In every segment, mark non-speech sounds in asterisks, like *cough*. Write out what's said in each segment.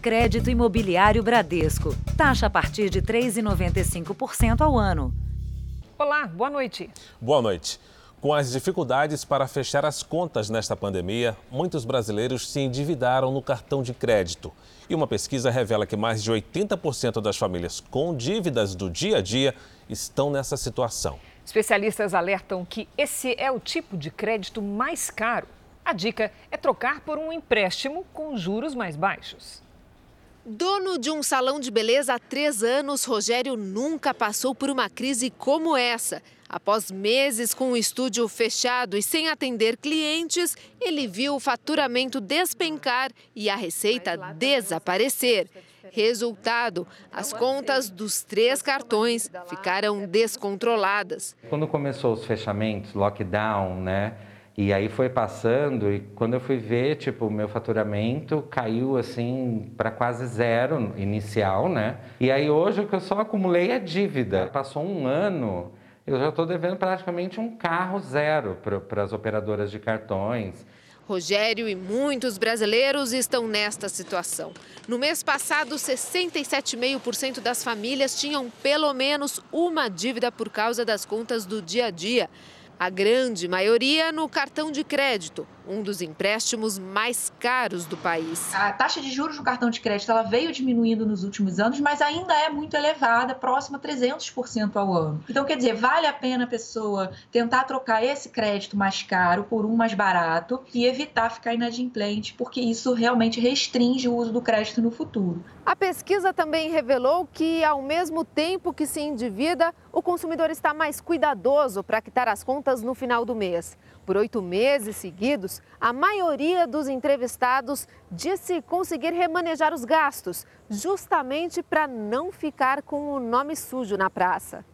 Crédito Imobiliário Bradesco. Taxa a partir de 3,95% ao ano. Olá, boa noite. Boa noite. Com as dificuldades para fechar as contas nesta pandemia, muitos brasileiros se endividaram no cartão de crédito. E uma pesquisa revela que mais de 80% das famílias com dívidas do dia a dia estão nessa situação. Especialistas alertam que esse é o tipo de crédito mais caro a dica é trocar por um empréstimo com juros mais baixos. Dono de um salão de beleza há três anos, Rogério nunca passou por uma crise como essa. Após meses com o estúdio fechado e sem atender clientes, ele viu o faturamento despencar e a receita desaparecer. Resultado: as contas dos três cartões ficaram descontroladas. Quando começou os fechamentos, lockdown, né? E aí foi passando e quando eu fui ver, tipo, o meu faturamento caiu assim para quase zero inicial, né? E aí hoje o que eu só acumulei é dívida. Passou um ano, eu já estou devendo praticamente um carro zero para as operadoras de cartões. Rogério e muitos brasileiros estão nesta situação. No mês passado, 67,5% das famílias tinham pelo menos uma dívida por causa das contas do dia a dia a grande maioria no cartão de crédito, um dos empréstimos mais caros do país. A taxa de juros no cartão de crédito ela veio diminuindo nos últimos anos, mas ainda é muito elevada, próxima a 300% ao ano. Então, quer dizer, vale a pena a pessoa tentar trocar esse crédito mais caro por um mais barato e evitar ficar inadimplente, porque isso realmente restringe o uso do crédito no futuro. A pesquisa também revelou que, ao mesmo tempo que se endivida, o consumidor está mais cuidadoso para quitar as contas no final do mês. Por oito meses seguidos, a maioria dos entrevistados disse conseguir remanejar os gastos, justamente para não ficar com o nome sujo na praça.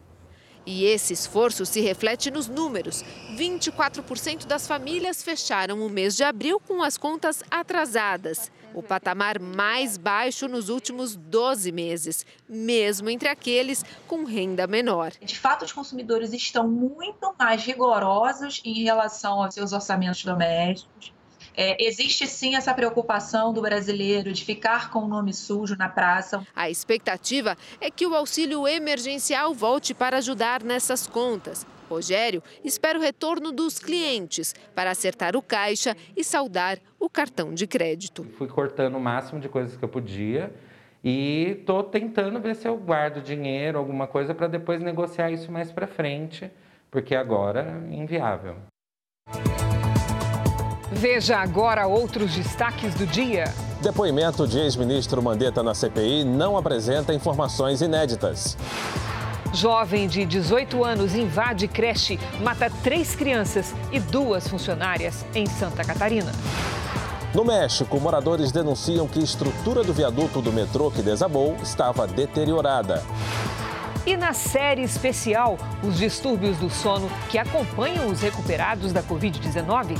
E esse esforço se reflete nos números. 24% das famílias fecharam o mês de abril com as contas atrasadas o patamar mais baixo nos últimos 12 meses, mesmo entre aqueles com renda menor. De fato, os consumidores estão muito mais rigorosos em relação aos seus orçamentos domésticos. É, existe sim essa preocupação do brasileiro de ficar com o nome sujo na praça. A expectativa é que o auxílio emergencial volte para ajudar nessas contas. Rogério espera o retorno dos clientes para acertar o caixa e saldar o cartão de crédito. Fui cortando o máximo de coisas que eu podia e estou tentando ver se eu guardo dinheiro, alguma coisa, para depois negociar isso mais para frente, porque agora é inviável. Veja agora outros destaques do dia. Depoimento de ex-ministro Mandetta na CPI não apresenta informações inéditas. Jovem de 18 anos invade creche, mata três crianças e duas funcionárias em Santa Catarina. No México, moradores denunciam que a estrutura do viaduto do metrô que desabou estava deteriorada. E na série especial, os distúrbios do sono que acompanham os recuperados da Covid-19.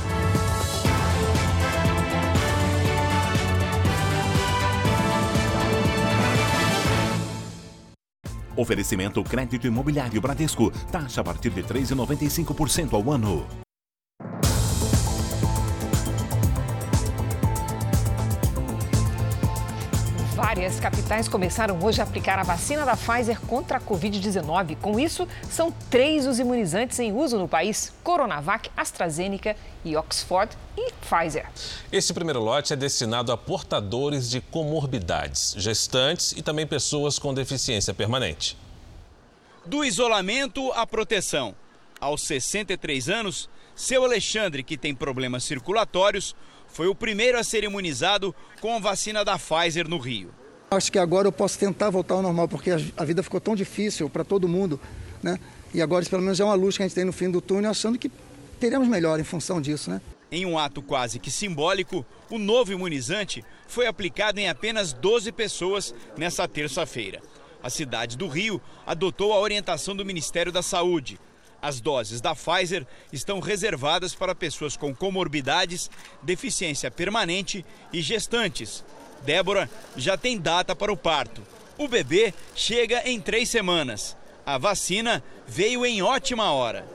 Oferecimento crédito imobiliário Bradesco. Taxa a partir de 3,95% ao ano. Várias capitais começaram hoje a aplicar a vacina da Pfizer contra a Covid-19. Com isso, são três os imunizantes em uso no país: Coronavac, AstraZeneca e Oxford e Pfizer. Este primeiro lote é destinado a portadores de comorbidades, gestantes e também pessoas com deficiência permanente. Do isolamento à proteção. Aos 63 anos, seu Alexandre, que tem problemas circulatórios, foi o primeiro a ser imunizado com a vacina da Pfizer no Rio. Acho que agora eu posso tentar voltar ao normal, porque a vida ficou tão difícil para todo mundo, né? E agora pelo menos é uma luz que a gente tem no fim do túnel, achando que teremos melhor em função disso, né? Em um ato quase que simbólico, o novo imunizante foi aplicado em apenas 12 pessoas nessa terça-feira. A cidade do Rio adotou a orientação do Ministério da Saúde. As doses da Pfizer estão reservadas para pessoas com comorbidades, deficiência permanente e gestantes. Débora já tem data para o parto. O bebê chega em três semanas. A vacina veio em ótima hora.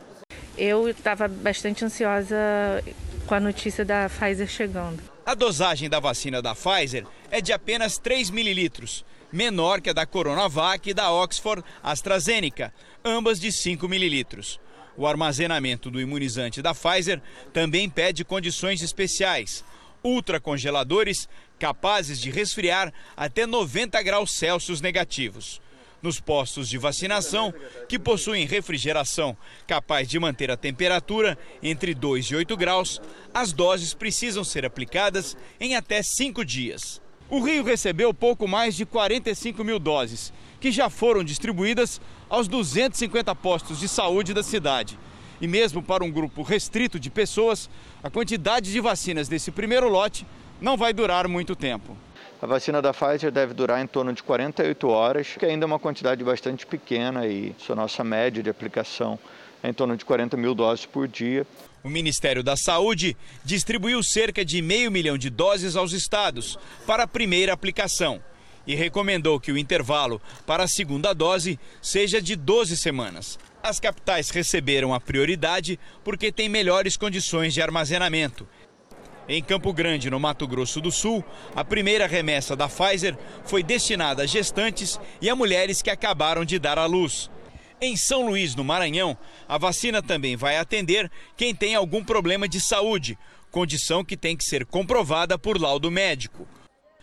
Eu estava bastante ansiosa com a notícia da Pfizer chegando. A dosagem da vacina da Pfizer é de apenas 3 mililitros, menor que a da Coronavac e da Oxford AstraZeneca, ambas de 5 mililitros. O armazenamento do imunizante da Pfizer também pede condições especiais, ultracongeladores capazes de resfriar até 90 graus Celsius negativos. Nos postos de vacinação, que possuem refrigeração capaz de manter a temperatura entre 2 e 8 graus, as doses precisam ser aplicadas em até 5 dias. O Rio recebeu pouco mais de 45 mil doses, que já foram distribuídas aos 250 postos de saúde da cidade. E mesmo para um grupo restrito de pessoas, a quantidade de vacinas desse primeiro lote não vai durar muito tempo. A vacina da Pfizer deve durar em torno de 48 horas, que ainda é uma quantidade bastante pequena e sua nossa média de aplicação é em torno de 40 mil doses por dia. O Ministério da Saúde distribuiu cerca de meio milhão de doses aos estados para a primeira aplicação e recomendou que o intervalo para a segunda dose seja de 12 semanas. As capitais receberam a prioridade porque têm melhores condições de armazenamento em Campo Grande, no Mato Grosso do Sul, a primeira remessa da Pfizer foi destinada a gestantes e a mulheres que acabaram de dar à luz. Em São Luís, no Maranhão, a vacina também vai atender quem tem algum problema de saúde, condição que tem que ser comprovada por laudo médico.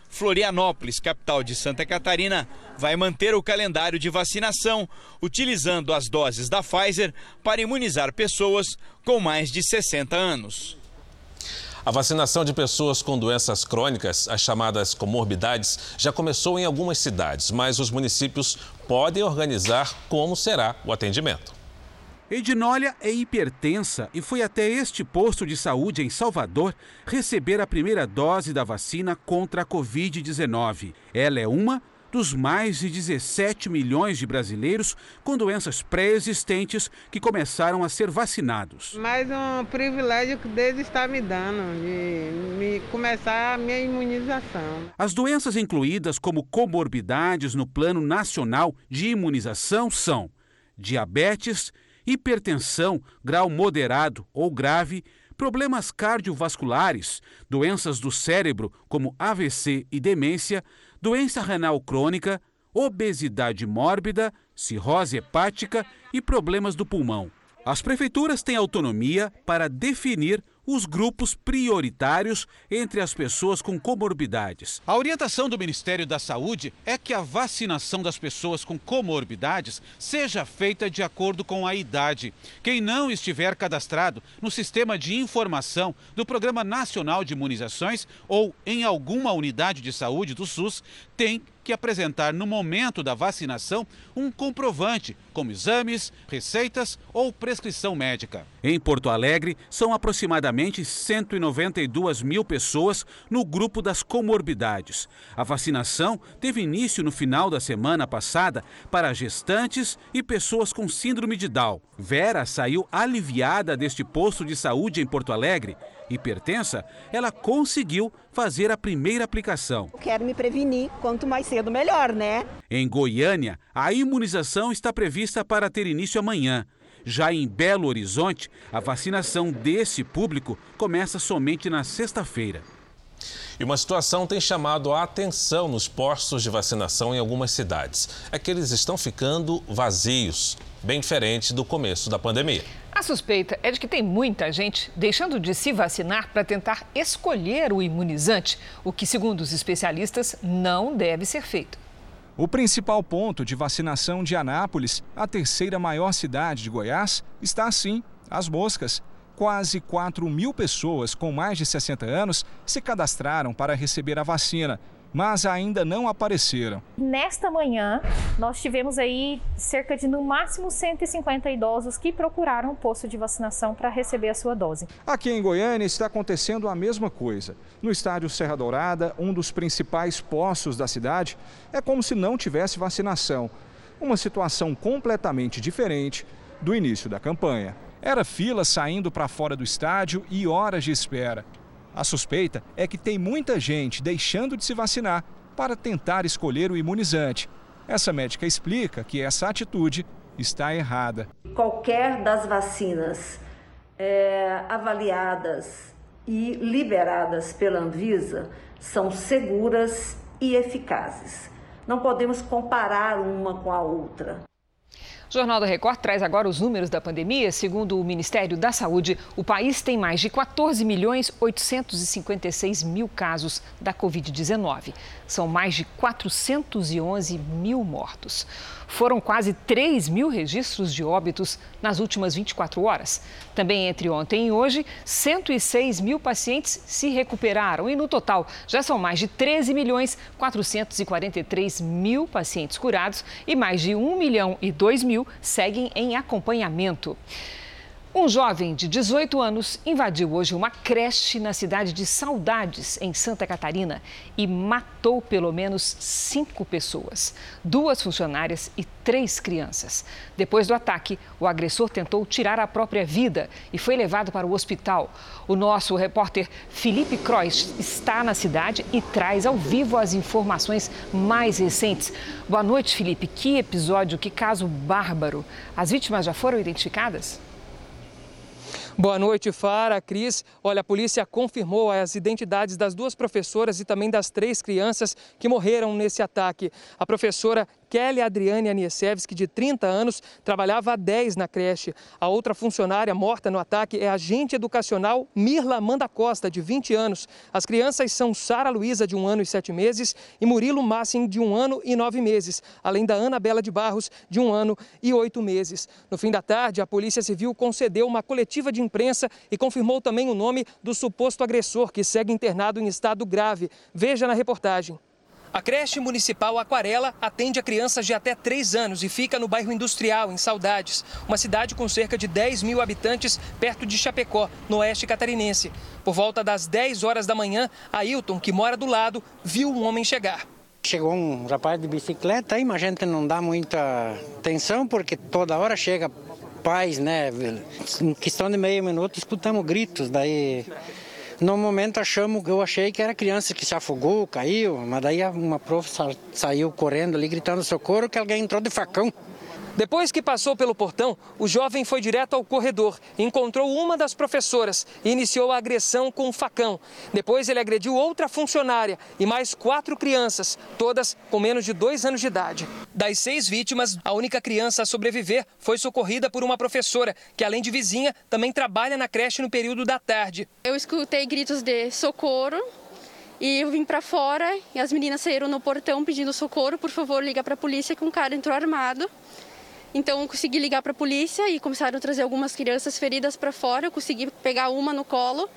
Florianópolis, capital de Santa Catarina, vai manter o calendário de vacinação, utilizando as doses da Pfizer para imunizar pessoas com mais de 60 anos. A vacinação de pessoas com doenças crônicas, as chamadas comorbidades, já começou em algumas cidades, mas os municípios podem organizar como será o atendimento. Edinólia é hipertensa e foi até este posto de saúde em Salvador receber a primeira dose da vacina contra a Covid-19. Ela é uma dos mais de 17 milhões de brasileiros com doenças pré-existentes que começaram a ser vacinados. Mais um privilégio que Deus está me dando de me começar a minha imunização. As doenças incluídas como comorbidades no Plano Nacional de Imunização são diabetes, hipertensão, grau moderado ou grave, problemas cardiovasculares, doenças do cérebro como AVC e demência, doença renal crônica, obesidade mórbida, cirrose hepática e problemas do pulmão. As prefeituras têm autonomia para definir os grupos prioritários entre as pessoas com comorbidades. A orientação do Ministério da Saúde é que a vacinação das pessoas com comorbidades seja feita de acordo com a idade. Quem não estiver cadastrado no sistema de informação do Programa Nacional de Imunizações ou em alguma unidade de saúde do SUS tem que apresentar no momento da vacinação um comprovante, como exames, receitas ou prescrição médica. Em Porto Alegre, são aproximadamente 192 mil pessoas no grupo das comorbidades. A vacinação teve início no final da semana passada para gestantes e pessoas com síndrome de Down. Vera saiu aliviada deste posto de saúde em Porto Alegre hipertensa, ela conseguiu fazer a primeira aplicação. Quero me prevenir, quanto mais cedo melhor, né? Em Goiânia, a imunização está prevista para ter início amanhã. Já em Belo Horizonte, a vacinação desse público começa somente na sexta-feira. E uma situação tem chamado a atenção nos postos de vacinação em algumas cidades. É que eles estão ficando vazios, bem diferente do começo da pandemia. A suspeita é de que tem muita gente deixando de se vacinar para tentar escolher o imunizante, o que, segundo os especialistas, não deve ser feito. O principal ponto de vacinação de Anápolis, a terceira maior cidade de Goiás, está assim: as moscas. Quase 4 mil pessoas com mais de 60 anos se cadastraram para receber a vacina mas ainda não apareceram. Nesta manhã, nós tivemos aí cerca de no máximo 150 idosos que procuraram o posto de vacinação para receber a sua dose. Aqui em Goiânia está acontecendo a mesma coisa. No estádio Serra Dourada, um dos principais postos da cidade, é como se não tivesse vacinação. Uma situação completamente diferente do início da campanha. Era fila saindo para fora do estádio e horas de espera. A suspeita é que tem muita gente deixando de se vacinar para tentar escolher o imunizante. Essa médica explica que essa atitude está errada. Qualquer das vacinas é, avaliadas e liberadas pela Anvisa são seguras e eficazes. Não podemos comparar uma com a outra. O Jornal da Record traz agora os números da pandemia. Segundo o Ministério da Saúde, o país tem mais de 14 milhões 856 mil casos da Covid-19. São mais de 411 mil mortos. Foram quase 3 mil registros de óbitos nas últimas 24 horas. Também entre ontem e hoje, 106 mil pacientes se recuperaram e, no total, já são mais de 13 milhões 443 mil pacientes curados e mais de 1 milhão e 2 mil seguem em acompanhamento. Um jovem de 18 anos invadiu hoje uma creche na cidade de Saudades, em Santa Catarina, e matou pelo menos cinco pessoas, duas funcionárias e três crianças. Depois do ataque, o agressor tentou tirar a própria vida e foi levado para o hospital. O nosso repórter Felipe Croix está na cidade e traz ao vivo as informações mais recentes. Boa noite, Felipe. Que episódio, que caso bárbaro. As vítimas já foram identificadas? Boa noite, Fara, Cris. Olha, a polícia confirmou as identidades das duas professoras e também das três crianças que morreram nesse ataque. A professora Kelly Adriane Aniesevski, de 30 anos, trabalhava há 10 na creche. A outra funcionária morta no ataque é a agente educacional Mirla Amanda Costa, de 20 anos. As crianças são Sara Luísa, de um ano e sete meses, e Murilo Massin, de um ano e nove meses, além da Ana Bela de Barros, de um ano e oito meses. No fim da tarde, a Polícia Civil concedeu uma coletiva de imprensa e confirmou também o nome do suposto agressor, que segue internado em estado grave. Veja na reportagem. A creche municipal Aquarela atende a crianças de até 3 anos e fica no bairro Industrial, em Saudades, uma cidade com cerca de 10 mil habitantes perto de Chapecó, no oeste catarinense. Por volta das 10 horas da manhã, Ailton, que mora do lado, viu um homem chegar. Chegou um rapaz de bicicleta aí, mas a gente não dá muita atenção porque toda hora chega pais, né? Em questão de meio minuto escutamos gritos, daí no momento achamos, eu achei que era criança que se afogou, caiu, mas daí uma prof saiu correndo ali gritando socorro que alguém entrou de facão. Depois que passou pelo portão, o jovem foi direto ao corredor, encontrou uma das professoras e iniciou a agressão com um facão. Depois ele agrediu outra funcionária e mais quatro crianças, todas com menos de dois anos de idade. Das seis vítimas, a única criança a sobreviver foi socorrida por uma professora, que além de vizinha, também trabalha na creche no período da tarde. Eu escutei gritos de socorro e eu vim para fora e as meninas saíram no portão pedindo socorro, por favor, liga para a polícia que um cara entrou armado. Então, consegui ligar para a polícia e começaram a trazer algumas crianças feridas para fora. Eu consegui pegar uma no colo,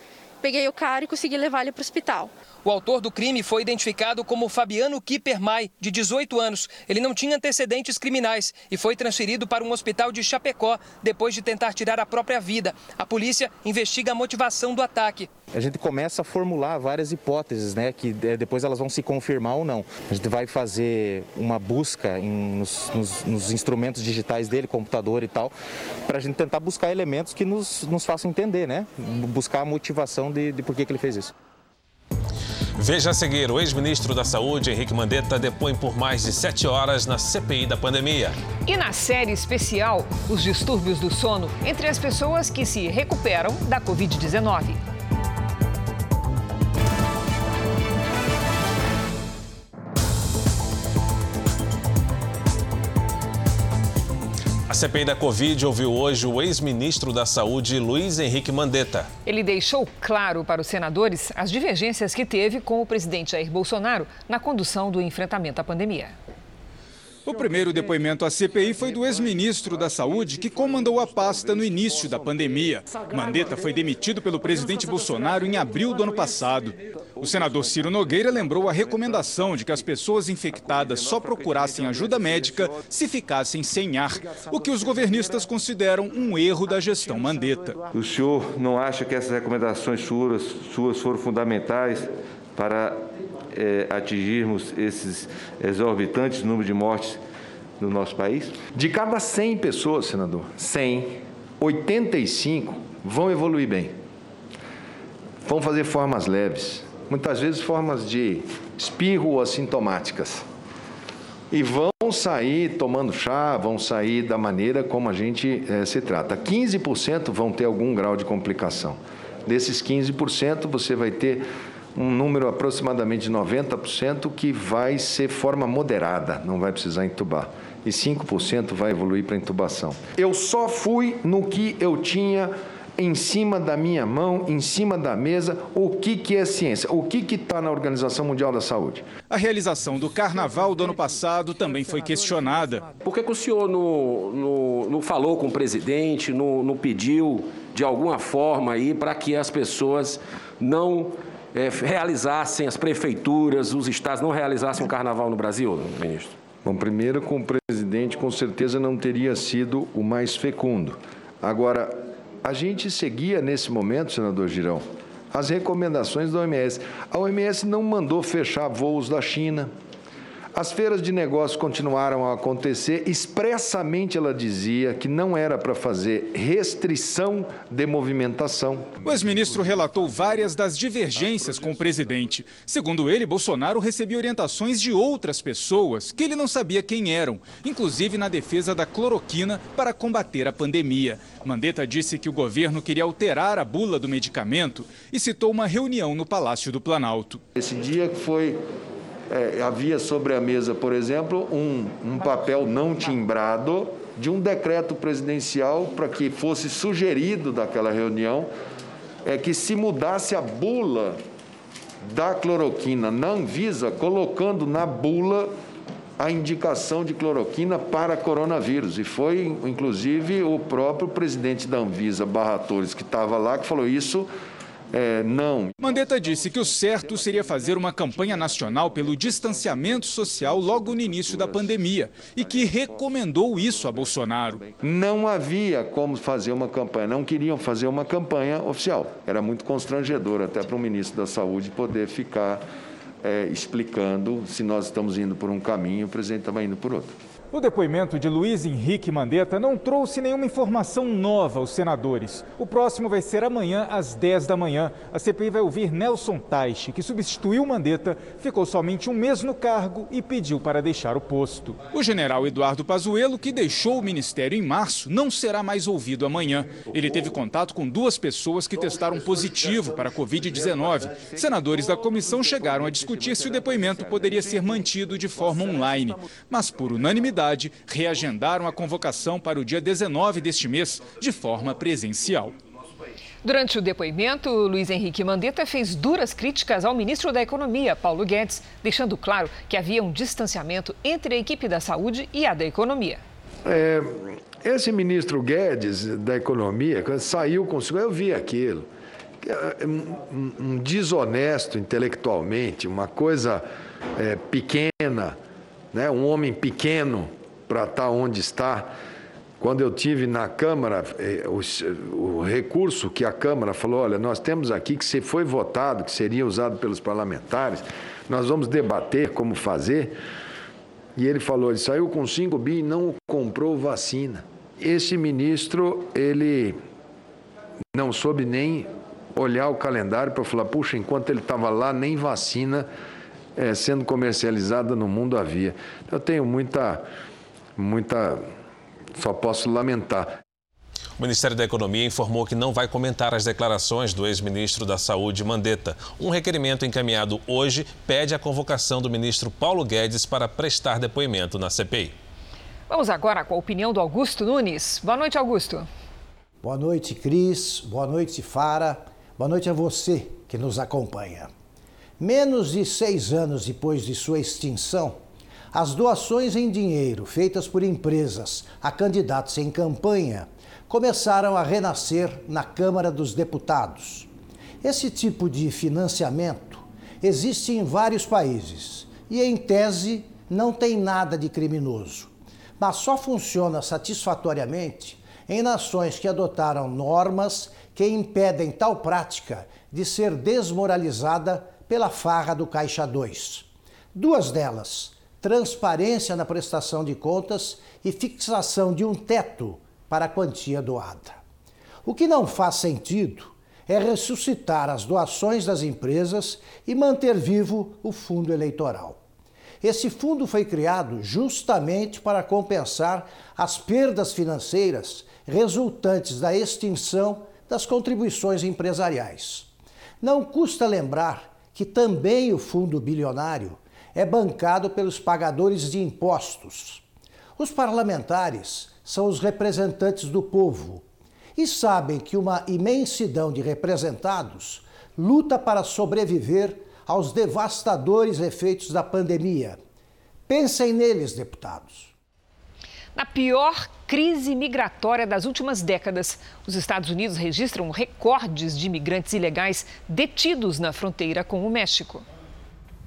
peguei o cara e consegui levar ele para o hospital. O autor do crime foi identificado como Fabiano Kippermay, de 18 anos. Ele não tinha antecedentes criminais e foi transferido para um hospital de Chapecó depois de tentar tirar a própria vida. A polícia investiga a motivação do ataque. A gente começa a formular várias hipóteses, né, que depois elas vão se confirmar ou não. A gente vai fazer uma busca em, nos, nos, nos, instrumentos digitais dele, computador e tal, para a gente tentar buscar elementos que nos, nos façam entender, né, buscar a motivação de, de por que, que ele fez isso. Veja a seguir, o ex-ministro da Saúde, Henrique Mandetta, depõe por mais de sete horas na CPI da pandemia. E na série especial, os distúrbios do sono entre as pessoas que se recuperam da Covid-19. CPI da Covid ouviu hoje o ex-ministro da Saúde, Luiz Henrique Mandetta. Ele deixou claro para os senadores as divergências que teve com o presidente Jair Bolsonaro na condução do enfrentamento à pandemia. O primeiro depoimento à CPI foi do ex-ministro da Saúde, que comandou a pasta no início da pandemia. Mandetta foi demitido pelo presidente Bolsonaro em abril do ano passado. O senador Ciro Nogueira lembrou a recomendação de que as pessoas infectadas só procurassem ajuda médica se ficassem sem ar, o que os governistas consideram um erro da gestão Mandetta. O senhor não acha que essas recomendações suas, suas foram fundamentais para é, atingirmos esses exorbitantes números de mortes no nosso país? De cada 100 pessoas, senador, 100, 85 vão evoluir bem. Vão fazer formas leves, muitas vezes formas de espirro ou assintomáticas. E vão sair tomando chá, vão sair da maneira como a gente é, se trata. 15% vão ter algum grau de complicação. Desses 15%, você vai ter um número aproximadamente de 90% que vai ser forma moderada, não vai precisar entubar. E 5% vai evoluir para intubação. Eu só fui no que eu tinha em cima da minha mão, em cima da mesa, o que, que é ciência, o que está na Organização Mundial da Saúde. A realização do carnaval do ano passado também foi questionada. Por que, que o senhor não, não, não, falou com o presidente, não, não pediu de alguma forma aí para que as pessoas não é, realizassem, as prefeituras, os estados não realizassem o carnaval no Brasil, ministro? Bom, primeiro com o presidente com certeza não teria sido o mais fecundo. Agora, a gente seguia nesse momento, senador Girão, as recomendações da OMS. A OMS não mandou fechar voos da China. As feiras de negócios continuaram a acontecer. Expressamente ela dizia que não era para fazer restrição de movimentação. O ex-ministro relatou várias das divergências com o presidente. Segundo ele, Bolsonaro recebia orientações de outras pessoas que ele não sabia quem eram, inclusive na defesa da cloroquina para combater a pandemia. Mandetta disse que o governo queria alterar a bula do medicamento e citou uma reunião no Palácio do Planalto. Esse dia foi é, havia sobre a mesa, por exemplo, um, um papel não timbrado de um decreto presidencial para que fosse sugerido daquela reunião é que se mudasse a bula da cloroquina na Anvisa, colocando na bula a indicação de cloroquina para coronavírus. E foi, inclusive, o próprio presidente da Anvisa, Barra Torres, que estava lá, que falou isso é, não. Mandetta disse que o certo seria fazer uma campanha nacional pelo distanciamento social logo no início da pandemia e que recomendou isso a Bolsonaro. Não havia como fazer uma campanha, não queriam fazer uma campanha oficial. Era muito constrangedor até para o ministro da Saúde poder ficar é, explicando se nós estamos indo por um caminho e o presidente estava indo por outro. O depoimento de Luiz Henrique Mandetta não trouxe nenhuma informação nova aos senadores. O próximo vai ser amanhã, às 10 da manhã. A CPI vai ouvir Nelson Taixe, que substituiu Mandetta, ficou somente um mês no cargo e pediu para deixar o posto. O general Eduardo Pazuello, que deixou o ministério em março, não será mais ouvido amanhã. Ele teve contato com duas pessoas que testaram positivo para a Covid-19. Senadores da comissão chegaram a discutir se o depoimento poderia ser mantido de forma online, mas por unanimidade reagendaram a convocação para o dia 19 deste mês, de forma presencial. Durante o depoimento, Luiz Henrique Mandetta fez duras críticas ao ministro da Economia, Paulo Guedes, deixando claro que havia um distanciamento entre a equipe da saúde e a da economia. É, esse ministro Guedes da Economia, quando saiu com eu vi aquilo. É, um, um desonesto intelectualmente, uma coisa é, pequena, né, um homem pequeno para estar tá onde está. Quando eu tive na Câmara, eh, o, o, recurso que a Câmara falou, olha, nós temos aqui que se foi votado, que seria usado pelos parlamentares, nós vamos debater como fazer. E ele falou, ele saiu com 5 bi e não comprou vacina. Esse ministro, ele não soube nem olhar o calendário para falar, puxa, enquanto ele estava lá, nem vacina é, sendo comercializada no mundo havia. Eu tenho muita, muita, só posso lamentar. O Ministério da Economia informou que não vai comentar as declarações do ex-ministro da Saúde, Mandetta. Um requerimento encaminhado hoje pede a convocação do ministro Paulo Guedes para prestar depoimento na CPI. Vamos agora com a opinião do Augusto Nunes. Boa noite, Augusto. Boa noite, Cris. Boa noite, Fara. Boa noite a você que nos acompanha. Menos de seis anos depois de sua extinção, as doações em dinheiro feitas por empresas a candidatos em campanha começaram a renascer na Câmara dos Deputados. Esse tipo de financiamento existe em vários países e, em tese, não tem nada de criminoso, mas só funciona satisfatoriamente em nações que adotaram normas que impedem tal prática de ser desmoralizada pela farra do Caixa 2. Duas delas, transparência na prestação de contas e fixação de um teto para a quantia doada. O que não faz sentido é ressuscitar as doações das empresas e manter vivo o fundo eleitoral. Esse fundo foi criado justamente para compensar as perdas financeiras resultantes da extinção das contribuições empresariais. Não custa lembrar que também o fundo bilionário é bancado pelos pagadores de impostos. Os parlamentares são os representantes do povo e sabem que uma imensidão de representados luta para sobreviver aos devastadores efeitos da pandemia. Pensem neles, deputados. Na pior crise migratória das últimas décadas, os Estados Unidos registram recordes de imigrantes ilegais detidos na fronteira com o México.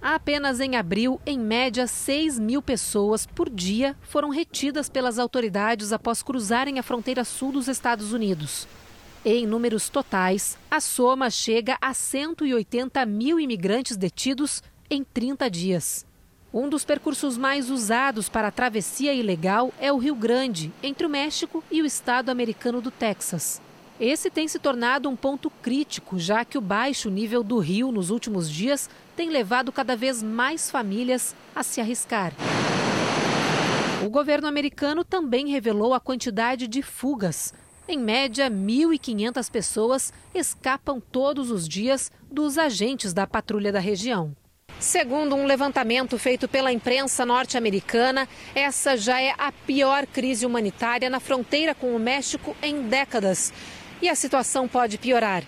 Apenas em abril, em média, 6 mil pessoas por dia foram retidas pelas autoridades após cruzarem a fronteira sul dos Estados Unidos. Em números totais, a soma chega a 180 mil imigrantes detidos em 30 dias. Um dos percursos mais usados para a travessia ilegal é o Rio Grande, entre o México e o estado americano do Texas. Esse tem se tornado um ponto crítico, já que o baixo nível do rio nos últimos dias tem levado cada vez mais famílias a se arriscar. O governo americano também revelou a quantidade de fugas. Em média, 1.500 pessoas escapam todos os dias dos agentes da patrulha da região. Segundo um levantamento feito pela imprensa norte-americana, essa já é a pior crise humanitária na fronteira com o México em décadas. E a situação pode piorar.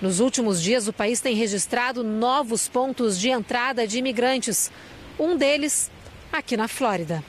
Nos últimos dias, o país tem registrado novos pontos de entrada de imigrantes. Um deles aqui na Flórida.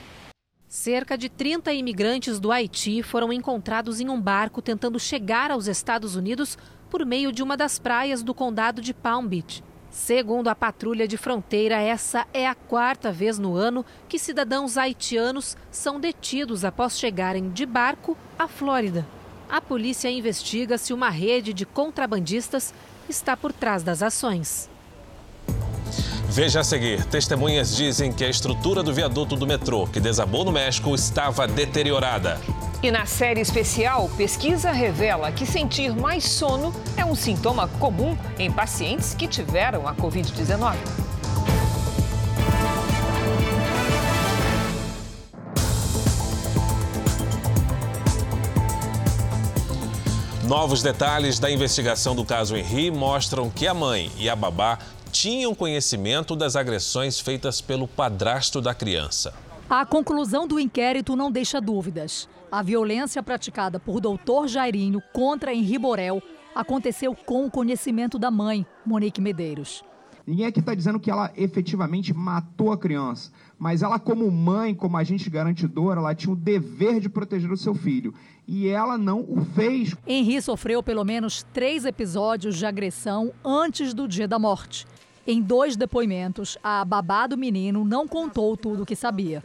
Cerca de 30 imigrantes do Haiti foram encontrados em um barco tentando chegar aos Estados Unidos por meio de uma das praias do condado de Palm Beach. Segundo a patrulha de fronteira, essa é a quarta vez no ano que cidadãos haitianos são detidos após chegarem de barco à Flórida. A polícia investiga se uma rede de contrabandistas está por trás das ações. Veja a seguir: testemunhas dizem que a estrutura do viaduto do metrô que desabou no México estava deteriorada. E na série especial, pesquisa revela que sentir mais sono é um sintoma comum em pacientes que tiveram a Covid-19. Novos detalhes da investigação do caso Henri mostram que a mãe e a babá tinham conhecimento das agressões feitas pelo padrasto da criança. A conclusão do inquérito não deixa dúvidas. A violência praticada por doutor Jairinho contra Henri Borel aconteceu com o conhecimento da mãe, Monique Medeiros. Ninguém aqui está dizendo que ela efetivamente matou a criança, mas ela, como mãe, como agente garantidora, ela tinha o dever de proteger o seu filho. E ela não o fez. Henri sofreu pelo menos três episódios de agressão antes do dia da morte. Em dois depoimentos, a babá do menino não contou tudo o que sabia.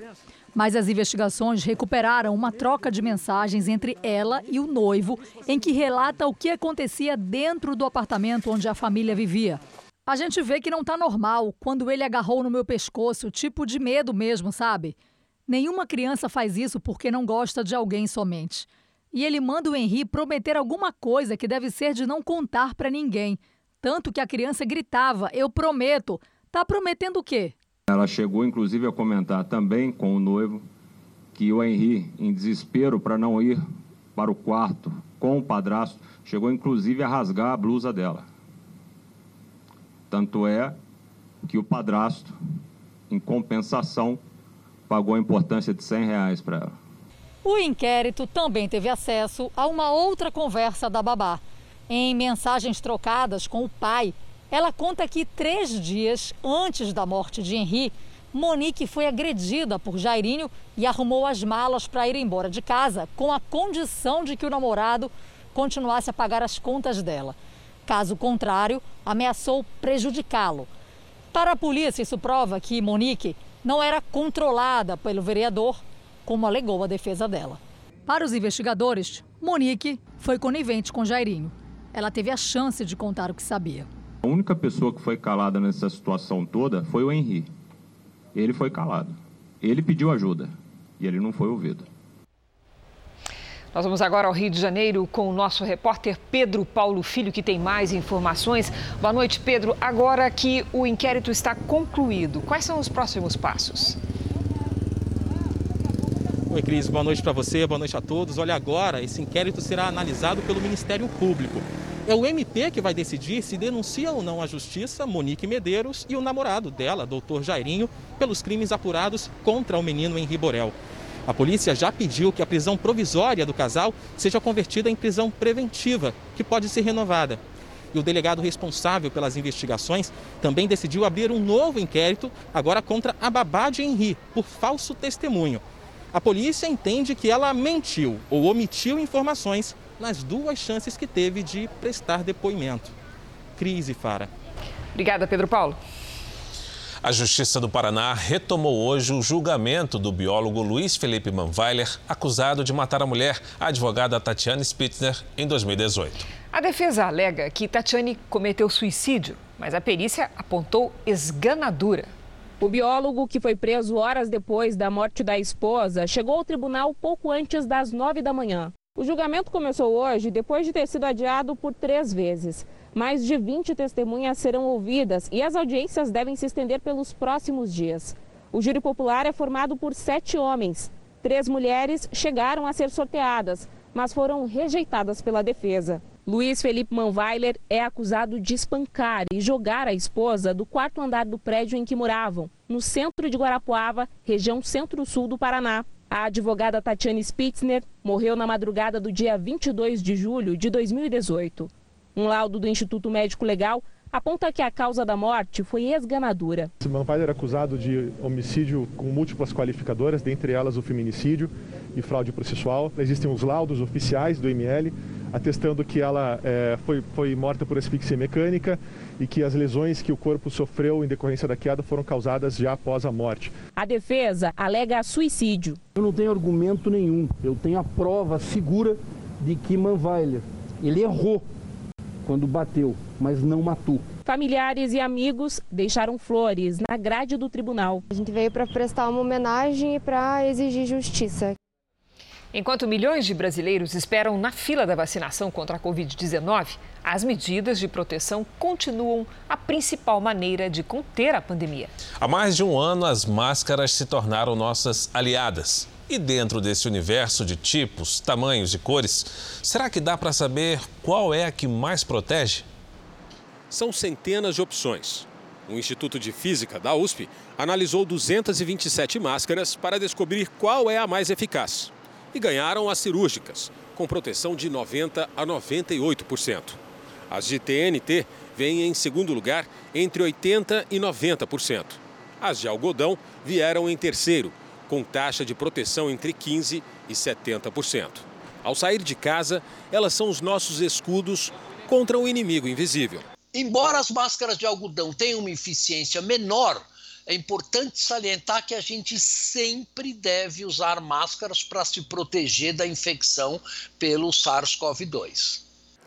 Mas as investigações recuperaram uma troca de mensagens entre ela e o noivo, em que relata o que acontecia dentro do apartamento onde a família vivia. A gente vê que não tá normal quando ele agarrou no meu pescoço, tipo de medo mesmo, sabe? Nenhuma criança faz isso porque não gosta de alguém somente. E ele manda o Henri prometer alguma coisa que deve ser de não contar para ninguém. Tanto que a criança gritava: Eu prometo. Tá prometendo o quê? Ela chegou, inclusive, a comentar também com o noivo que o Henri, em desespero para não ir para o quarto com o padrasto, chegou inclusive a rasgar a blusa dela. Tanto é que o padrasto, em compensação, pagou a importância de 100 reais para ela. O inquérito também teve acesso a uma outra conversa da babá. Em mensagens trocadas com o pai, ela conta que três dias antes da morte de Henri, Monique foi agredida por Jairinho e arrumou as malas para ir embora de casa, com a condição de que o namorado continuasse a pagar as contas dela. Caso contrário, ameaçou prejudicá-lo. Para a polícia, isso prova que Monique não era controlada pelo vereador, como alegou a defesa dela. Para os investigadores, Monique foi conivente com Jairinho. Ela teve a chance de contar o que sabia. A única pessoa que foi calada nessa situação toda foi o Henri. Ele foi calado. Ele pediu ajuda e ele não foi ouvido. Nós vamos agora ao Rio de Janeiro com o nosso repórter Pedro Paulo Filho, que tem mais informações. Boa noite, Pedro. Agora que o inquérito está concluído, quais são os próximos passos? Oi, Cris, boa noite para você, boa noite a todos. Olha, agora esse inquérito será analisado pelo Ministério Público. É o MP que vai decidir se denuncia ou não à justiça Monique Medeiros e o namorado dela, doutor Jairinho, pelos crimes apurados contra o menino Henri Borel. A polícia já pediu que a prisão provisória do casal seja convertida em prisão preventiva, que pode ser renovada. E o delegado responsável pelas investigações também decidiu abrir um novo inquérito, agora contra a babá de Henri, por falso testemunho. A polícia entende que ela mentiu ou omitiu informações nas duas chances que teve de prestar depoimento. Crise, Fara. Obrigada, Pedro Paulo. A Justiça do Paraná retomou hoje o julgamento do biólogo Luiz Felipe Manweiler, acusado de matar a mulher, a advogada Tatiane Spitzner, em 2018. A defesa alega que Tatiane cometeu suicídio, mas a perícia apontou esganadura. O biólogo, que foi preso horas depois da morte da esposa, chegou ao tribunal pouco antes das nove da manhã. O julgamento começou hoje depois de ter sido adiado por três vezes. Mais de 20 testemunhas serão ouvidas e as audiências devem se estender pelos próximos dias. O júri popular é formado por sete homens. Três mulheres chegaram a ser sorteadas, mas foram rejeitadas pela defesa. Luiz Felipe Manweiler é acusado de espancar e jogar a esposa do quarto andar do prédio em que moravam, no centro de Guarapuava, região centro-sul do Paraná. A advogada Tatiane Spitzner morreu na madrugada do dia 22 de julho de 2018. Um laudo do Instituto Médico Legal aponta que a causa da morte foi esganadura. Simão pai era acusado de homicídio com múltiplas qualificadoras, dentre elas o feminicídio e fraude processual. Existem os laudos oficiais do ML atestando que ela é, foi, foi morta por asfixia mecânica e que as lesões que o corpo sofreu em decorrência da queda foram causadas já após a morte. A defesa alega suicídio. Eu não tenho argumento nenhum, eu tenho a prova segura de que Manweiler, ele errou quando bateu, mas não matou. Familiares e amigos deixaram flores na grade do tribunal. A gente veio para prestar uma homenagem e para exigir justiça. Enquanto milhões de brasileiros esperam na fila da vacinação contra a Covid-19, as medidas de proteção continuam a principal maneira de conter a pandemia. Há mais de um ano, as máscaras se tornaram nossas aliadas. E dentro desse universo de tipos, tamanhos e cores, será que dá para saber qual é a que mais protege? São centenas de opções. O Instituto de Física da USP analisou 227 máscaras para descobrir qual é a mais eficaz. E ganharam as cirúrgicas, com proteção de 90% a 98%. As de TNT vêm em segundo lugar, entre 80% e 90%. As de algodão vieram em terceiro, com taxa de proteção entre 15% e 70%. Ao sair de casa, elas são os nossos escudos contra o inimigo invisível. Embora as máscaras de algodão tenham uma eficiência menor, é importante salientar que a gente sempre deve usar máscaras para se proteger da infecção pelo SARS-CoV-2.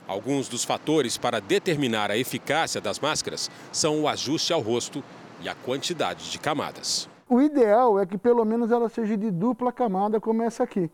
Alguns dos fatores para determinar a eficácia das máscaras são o ajuste ao rosto e a quantidade de camadas. O ideal é que pelo menos ela seja de dupla camada, como essa aqui.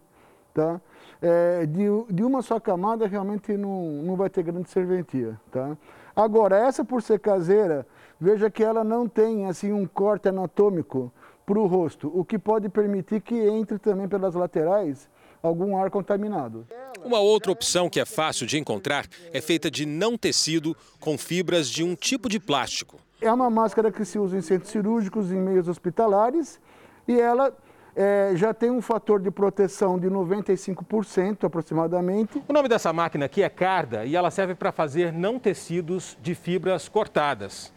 Tá? É, de, de, uma só camada realmente não, não vai ter grande serventia. Tá? Agora, essa por ser caseira, veja que ela não tem assim um corte anatômico para o rosto, o que pode permitir que entre também pelas laterais algum ar contaminado. Uma outra opção que é fácil de encontrar é feita de não tecido com fibras de um tipo de plástico. É uma máscara que se usa em centros cirúrgicos, em meios hospitalares, e ela é, já tem um fator de proteção de 95% aproximadamente. O nome dessa máquina aqui é Carda e ela serve para fazer não tecidos de fibras cortadas.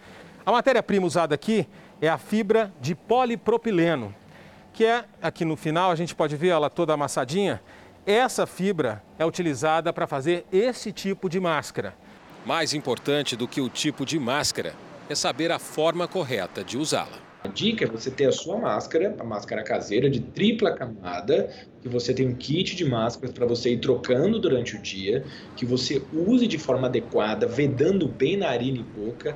A matéria-prima usada aqui é a fibra de polipropileno, que é, aqui no final, a gente pode ver ela toda amassadinha. Essa fibra é utilizada para fazer esse tipo de máscara. Mais importante do que o tipo de máscara é saber a forma correta de usá-la. A dica é você ter a sua máscara, a máscara caseira de tripla camada, que você tem um kit de máscaras para você ir trocando durante o dia, que você use de forma adequada, vedando bem narina e boca.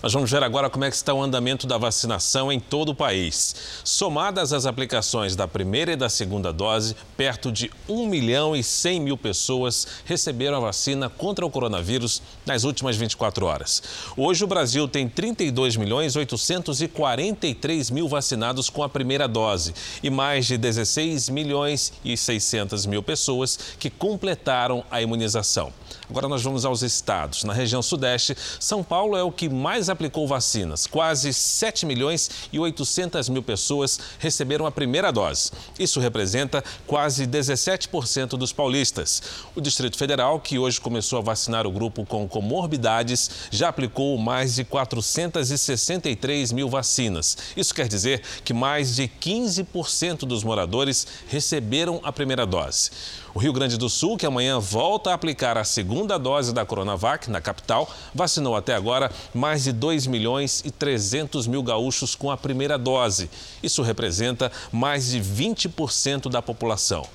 Nós vamos ver agora como é que está o andamento da vacinação em todo o país. Somadas as aplicações da primeira e da segunda dose, perto de 1 milhão e 100 mil pessoas receberam a vacina contra o coronavírus nas últimas 24 horas. Hoje o Brasil tem 32 milhões 843 mil vacinados com a primeira dose e mais de 16 milhões e 600 mil pessoas que completaram a imunização. Agora nós vamos aos estados. Na região sudeste, São Paulo é o que mais aplicou vacinas. Quase 7 milhões e 800 mil pessoas receberam a primeira dose. Isso representa quase 17% dos paulistas. O Distrito Federal, que hoje começou a vacinar o grupo com comorbidades, já aplicou mais de 463 mil vacinas. Isso quer dizer que mais de 15% dos moradores receberam a primeira dose. O Rio Grande do Sul, que amanhã volta a aplicar a segunda dose da Coronavac na capital, vacinou até agora mais de 2 milhões e 300 mil gaúchos com a primeira dose. Isso representa mais de 20% da população.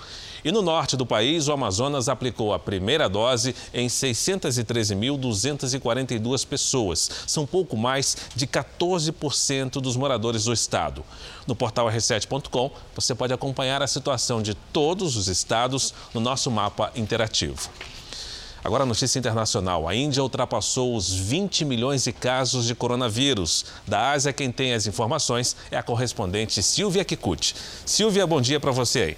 E no norte do país, o Amazonas aplicou a primeira dose em 613.242 pessoas. São pouco mais de 14% dos moradores do estado. No portal r7.com, você pode acompanhar a situação de todos os estados no nosso mapa interativo. Agora, notícia internacional. A Índia ultrapassou os 20 milhões de casos de coronavírus. Da Ásia, quem tem as informações é a correspondente Silvia Kikuchi. Silvia, bom dia para você aí.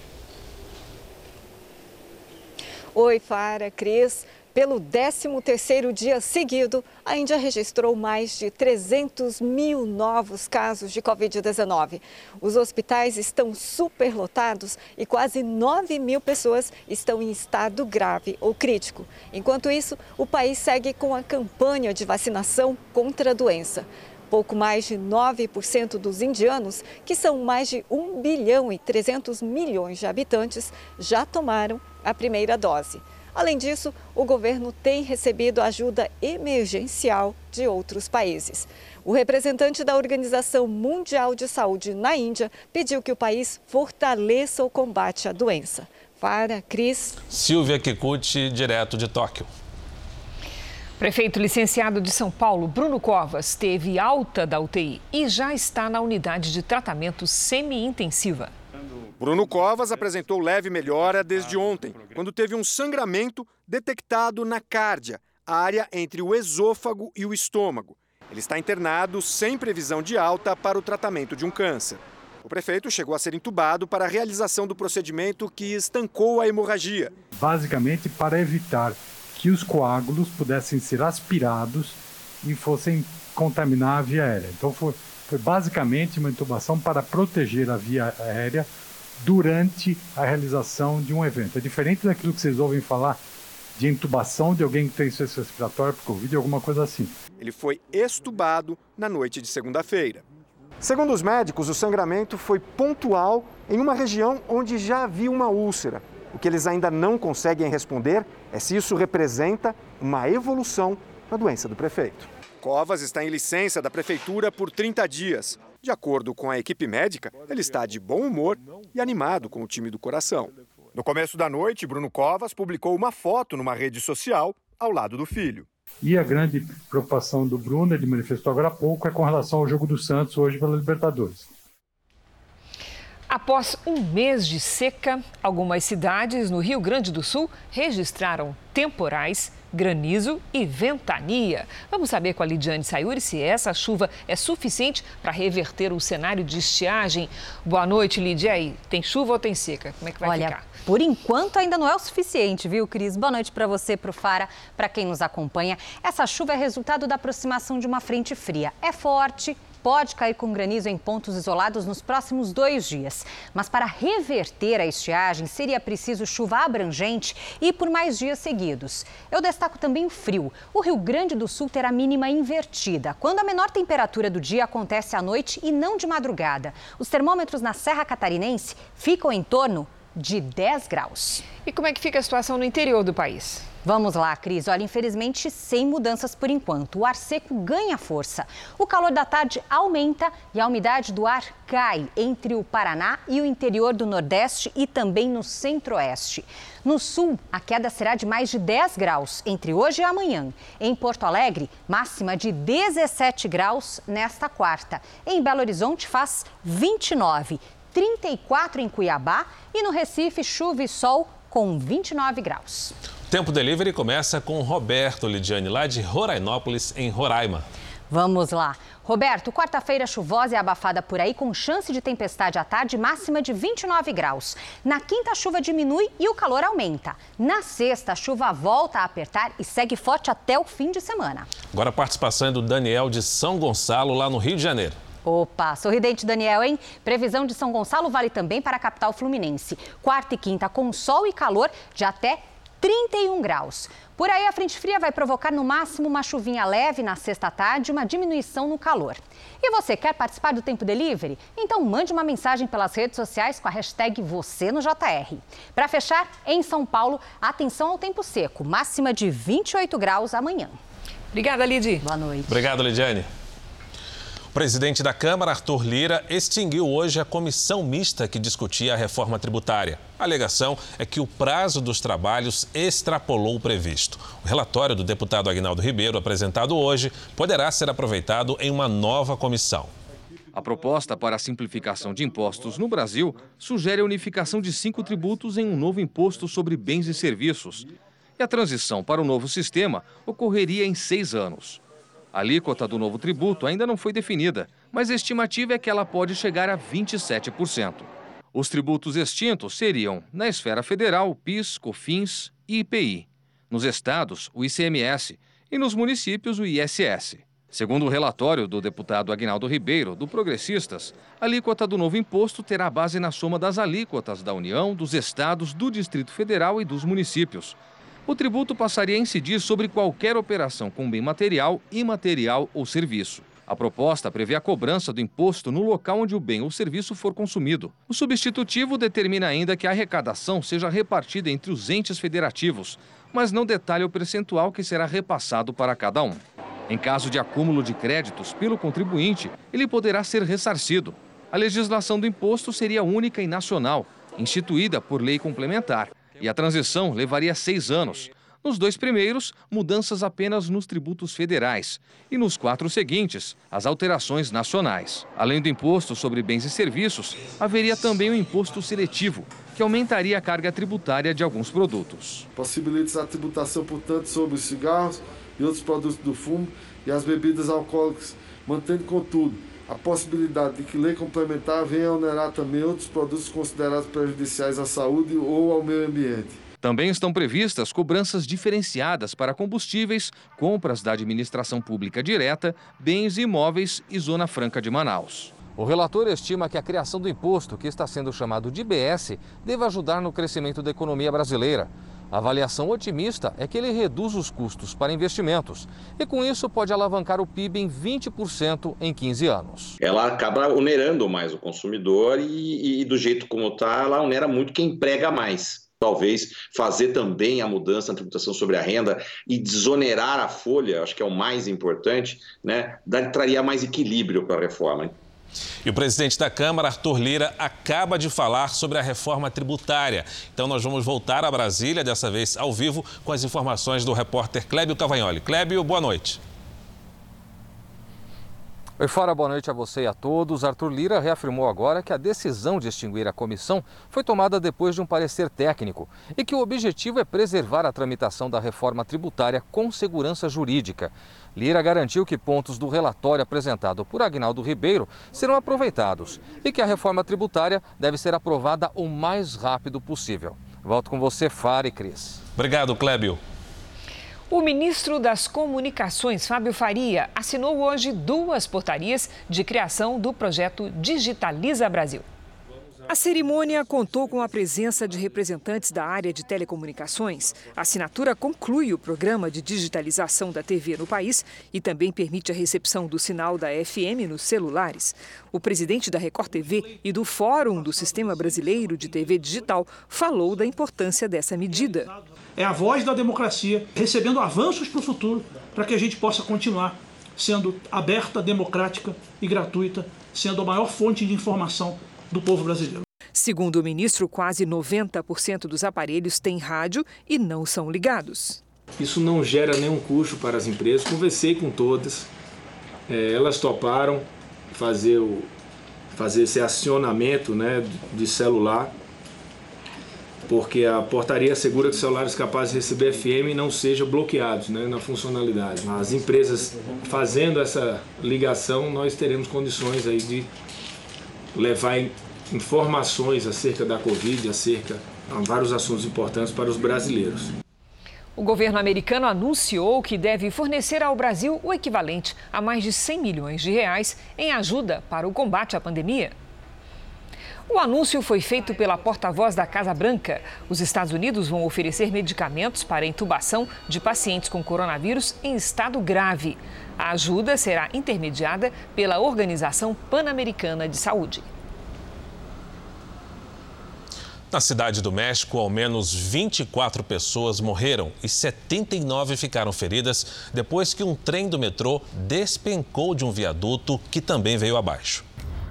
Oi, Fara, Cris. Pelo 13º dia seguido, a Índia registrou mais de 300 mil novos casos de Covid-19. Os hospitais estão superlotados e quase 9 mil pessoas estão em estado grave ou crítico. Enquanto isso, o país segue com a campanha de vacinação contra a doença. Pouco mais de 9% dos indianos, que são mais de 1 bilhão e 300 milhões de habitantes, já tomaram a primeira dose. Além disso, o governo tem recebido ajuda emergencial de outros países. O representante da Organização Mundial de Saúde na Índia pediu que o país fortaleça o combate à doença. Para Cris. Silvia Kikuchi, direto de Tóquio. Prefeito licenciado de São Paulo, Bruno Covas, teve alta da UTI e já está na unidade de tratamento semi-intensiva. Bruno Covas apresentou leve melhora desde ontem, quando teve um sangramento detectado na cárdia, área entre o esôfago e o estômago. Ele está internado sem previsão de alta para o tratamento de um câncer. O prefeito chegou a ser entubado para a realização do procedimento que estancou a hemorragia. Basicamente para evitar que os coágulos pudessem ser aspirados e fossem contaminar a via aérea. Então foi, foi basicamente uma intubação para proteger a via aérea durante a realização de um evento. É diferente daquilo que vocês ouvem falar de intubação de alguém que tem insuficiência respiratória por Covid, alguma coisa assim. Ele foi estubado na noite de segunda-feira. Segundo os médicos, o sangramento foi pontual em uma região onde já havia uma úlcera. O que eles ainda não conseguem responder é se isso representa uma evolução da doença do prefeito. Covas está em licença da prefeitura por 30 dias. De acordo com a equipe médica, ele está de bom humor e animado com o time do coração. No começo da noite, Bruno Covas publicou uma foto numa rede social ao lado do filho. E a grande preocupação do Bruno, ele manifestou agora há pouco, é com relação ao jogo do Santos hoje pela Libertadores. Após um mês de seca, algumas cidades no Rio Grande do Sul registraram temporais, granizo e ventania. Vamos saber com a Lidiane Sayuri se essa chuva é suficiente para reverter o cenário de estiagem. Boa noite, Lidia. aí, tem chuva ou tem seca? Como é que vai Olha, ficar? Por enquanto ainda não é o suficiente, viu, Cris? Boa noite para você, para o Fara, para quem nos acompanha. Essa chuva é resultado da aproximação de uma frente fria. É forte, pode cair com granizo em pontos isolados nos próximos dois dias. Mas para reverter a estiagem, seria preciso chuva abrangente e por mais dias seguidos. Eu destaco também o frio. O Rio Grande do Sul terá mínima invertida, quando a menor temperatura do dia acontece à noite e não de madrugada. Os termômetros na Serra Catarinense ficam em torno de 10 graus. E como é que fica a situação no interior do país? Vamos lá, Cris. Olha, infelizmente, sem mudanças por enquanto. O ar seco ganha força. O calor da tarde aumenta e a umidade do ar cai entre o Paraná e o interior do Nordeste e também no Centro-Oeste. No sul, a queda será de mais de 10 graus entre hoje e amanhã. Em Porto Alegre, máxima de 17 graus nesta quarta. Em Belo Horizonte, faz 29. 34 em Cuiabá e no Recife, chuva e sol com 29 graus. Tempo Delivery começa com Roberto Lidiane, lá de Rorainópolis, em Roraima. Vamos lá. Roberto, quarta-feira chuvosa e abafada por aí, com chance de tempestade à tarde, máxima de 29 graus. Na quinta, a chuva diminui e o calor aumenta. Na sexta, a chuva volta a apertar e segue forte até o fim de semana. Agora a participação é do Daniel de São Gonçalo, lá no Rio de Janeiro. Opa, sorridente Daniel, hein? Previsão de São Gonçalo vale também para a capital fluminense. Quarta e quinta com sol e calor de até 31 graus. Por aí, a frente fria vai provocar no máximo uma chuvinha leve na sexta tarde e uma diminuição no calor. E você quer participar do Tempo Delivery? Então mande uma mensagem pelas redes sociais com a hashtag você no JR. Para fechar, em São Paulo, atenção ao tempo seco, máxima de 28 graus amanhã. Obrigada, Lidi. Boa noite. Obrigado, Lidiane presidente da Câmara, Arthur Lira, extinguiu hoje a comissão mista que discutia a reforma tributária. A alegação é que o prazo dos trabalhos extrapolou o previsto. O relatório do deputado Agnaldo Ribeiro, apresentado hoje, poderá ser aproveitado em uma nova comissão. A proposta para a simplificação de impostos no Brasil sugere a unificação de cinco tributos em um novo imposto sobre bens e serviços. E a transição para o novo sistema ocorreria em seis anos. A alíquota do novo tributo ainda não foi definida, mas a estimativa é que ela pode chegar a 27%. Os tributos extintos seriam, na esfera federal, PIS, COFINS e IPI. Nos estados, o ICMS. E nos municípios, o ISS. Segundo o relatório do deputado Agnaldo Ribeiro, do Progressistas, a alíquota do novo imposto terá base na soma das alíquotas da União, dos estados, do Distrito Federal e dos municípios o tributo passaria a incidir sobre qualquer operação com bem material, imaterial ou serviço. A proposta prevê a cobrança do imposto no local onde o bem ou serviço for consumido. O substitutivo determina ainda que a arrecadação seja repartida entre os entes federativos, mas não detalha o percentual que será repassado para cada um. Em caso de acúmulo de créditos pelo contribuinte, ele poderá ser ressarcido. A legislação do imposto seria única e nacional, instituída por lei complementar e a transição levaria seis anos. Nos dois primeiros, mudanças apenas nos tributos federais. E nos quatro seguintes, as alterações nacionais. Além do imposto sobre bens e serviços, haveria também o imposto seletivo, que aumentaria a carga tributária de alguns produtos. Possibilita a tributação, portanto, sobre os cigarros e outros produtos do fumo e as bebidas alcoólicas, mantendo, contudo, a possibilidade de que lei complementar venha a onerar também outros produtos considerados prejudiciais à saúde ou ao meio ambiente. Também estão previstas cobranças diferenciadas para combustíveis, compras da administração pública direta, bens imóveis e Zona Franca de Manaus. O relator estima que a criação do imposto, que está sendo chamado de IBS, deva ajudar no crescimento da economia brasileira. A avaliação otimista é que ele reduz os custos para investimentos e, com isso, pode alavancar o PIB em 20% em 15 anos. Ela acaba onerando mais o consumidor e, e do jeito como está, ela onera muito quem emprega mais. Talvez fazer também a mudança na tributação sobre a renda e desonerar a folha, acho que é o mais importante, né? traria mais equilíbrio para a reforma. E o presidente da Câmara, Arthur Lira, acaba de falar sobre a reforma tributária. Então nós vamos voltar a Brasília, dessa vez ao vivo, com as informações do repórter Clébio Cavagnoli. Clébio, boa noite. Oi, Fora, boa noite a você e a todos. Arthur Lira reafirmou agora que a decisão de extinguir a comissão foi tomada depois de um parecer técnico e que o objetivo é preservar a tramitação da reforma tributária com segurança jurídica. Lira garantiu que pontos do relatório apresentado por Agnaldo Ribeiro serão aproveitados e que a reforma tributária deve ser aprovada o mais rápido possível. Volto com você, Fara e Cris. Obrigado, Clébio. O ministro das Comunicações, Fábio Faria, assinou hoje duas portarias de criação do projeto Digitaliza Brasil. A cerimônia contou com a presença de representantes da área de telecomunicações. A assinatura conclui o programa de digitalização da TV no país e também permite a recepção do sinal da FM nos celulares. O presidente da Record TV e do Fórum do Sistema Brasileiro de TV Digital falou da importância dessa medida. É a voz da democracia recebendo avanços para o futuro para que a gente possa continuar sendo aberta, democrática e gratuita, sendo a maior fonte de informação do povo brasileiro. Segundo o ministro, quase 90% dos aparelhos têm rádio e não são ligados. Isso não gera nenhum custo para as empresas. Conversei com todas, é, elas toparam fazer, o, fazer esse acionamento né, de celular, porque a portaria assegura que celulares capazes de receber FM não sejam bloqueados né, na funcionalidade. As empresas fazendo essa ligação, nós teremos condições aí de levar informações acerca da Covid, acerca de vários assuntos importantes para os brasileiros. O governo americano anunciou que deve fornecer ao Brasil o equivalente a mais de 100 milhões de reais em ajuda para o combate à pandemia. O anúncio foi feito pela porta-voz da Casa Branca. Os Estados Unidos vão oferecer medicamentos para intubação de pacientes com coronavírus em estado grave. A ajuda será intermediada pela Organização Pan-Americana de Saúde. Na cidade do México, ao menos 24 pessoas morreram e 79 ficaram feridas depois que um trem do metrô despencou de um viaduto que também veio abaixo.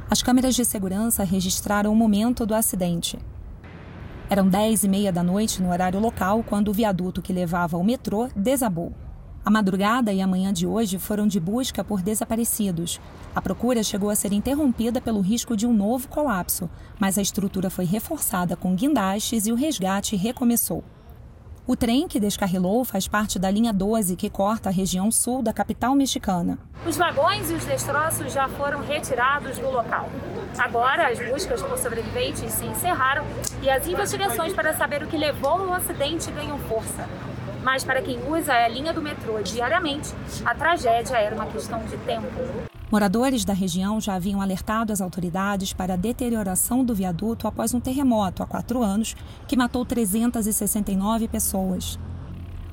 As câmeras de segurança registraram o momento do acidente. Eram 10 e meia da noite no horário local quando o viaduto que levava ao metrô desabou. A madrugada e a manhã de hoje foram de busca por desaparecidos. A procura chegou a ser interrompida pelo risco de um novo colapso, mas a estrutura foi reforçada com guindastes e o resgate recomeçou. O trem que descarrilou faz parte da linha 12 que corta a região sul da capital mexicana. Os vagões e os destroços já foram retirados do local. Agora, as buscas por sobreviventes se encerraram e as investigações para saber o que levou ao acidente ganham força mas para quem usa a linha do metrô diariamente, a tragédia era uma questão de tempo. Moradores da região já haviam alertado as autoridades para a deterioração do viaduto após um terremoto há quatro anos que matou 369 pessoas.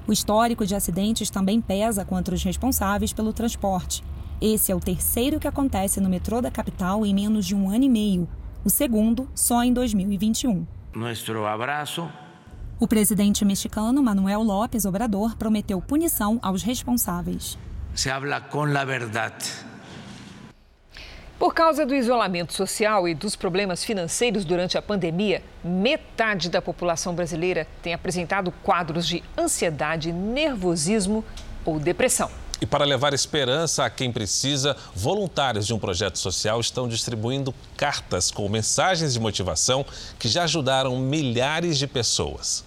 O histórico de acidentes também pesa contra os responsáveis pelo transporte. Esse é o terceiro que acontece no metrô da capital em menos de um ano e meio, o segundo só em 2021. Nosso abraço o presidente mexicano Manuel López Obrador prometeu punição aos responsáveis. Se habla com a verdade. Por causa do isolamento social e dos problemas financeiros durante a pandemia, metade da população brasileira tem apresentado quadros de ansiedade, nervosismo ou depressão. E para levar esperança a quem precisa, voluntários de um projeto social estão distribuindo cartas com mensagens de motivação que já ajudaram milhares de pessoas.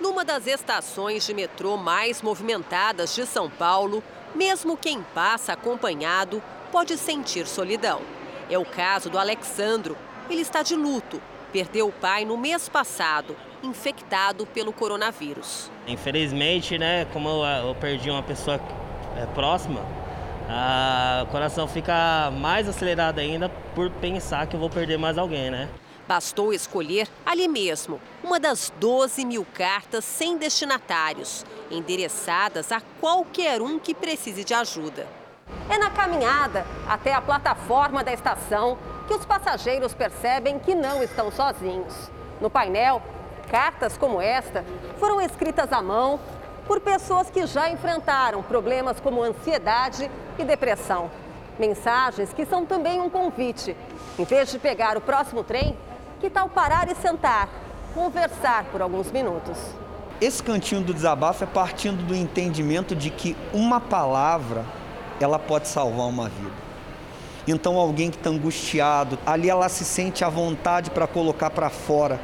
Numa das estações de metrô mais movimentadas de São Paulo, mesmo quem passa acompanhado pode sentir solidão. É o caso do Alexandro. Ele está de luto. Perdeu o pai no mês passado, infectado pelo coronavírus. Infelizmente, né, como eu, perdi uma pessoa é, próxima, o coração fica mais acelerado ainda por pensar que eu vou perder mais alguém, né? Bastou escolher ali mesmo uma das 12 mil cartas sem destinatários, endereçadas a qualquer um que precise de ajuda. É na caminhada até a plataforma da estação que os passageiros percebem que não estão sozinhos. No painel, cartas como esta foram escritas à mão por pessoas que já enfrentaram problemas como ansiedade e depressão. Mensagens que são também um convite. Em vez de pegar o próximo trem, que tal parar e sentar, conversar por alguns minutos? Esse cantinho do desabafo é partindo do entendimento de que uma palavra ela pode salvar uma vida. Então, alguém que está angustiado, ali ela se sente à vontade para colocar para fora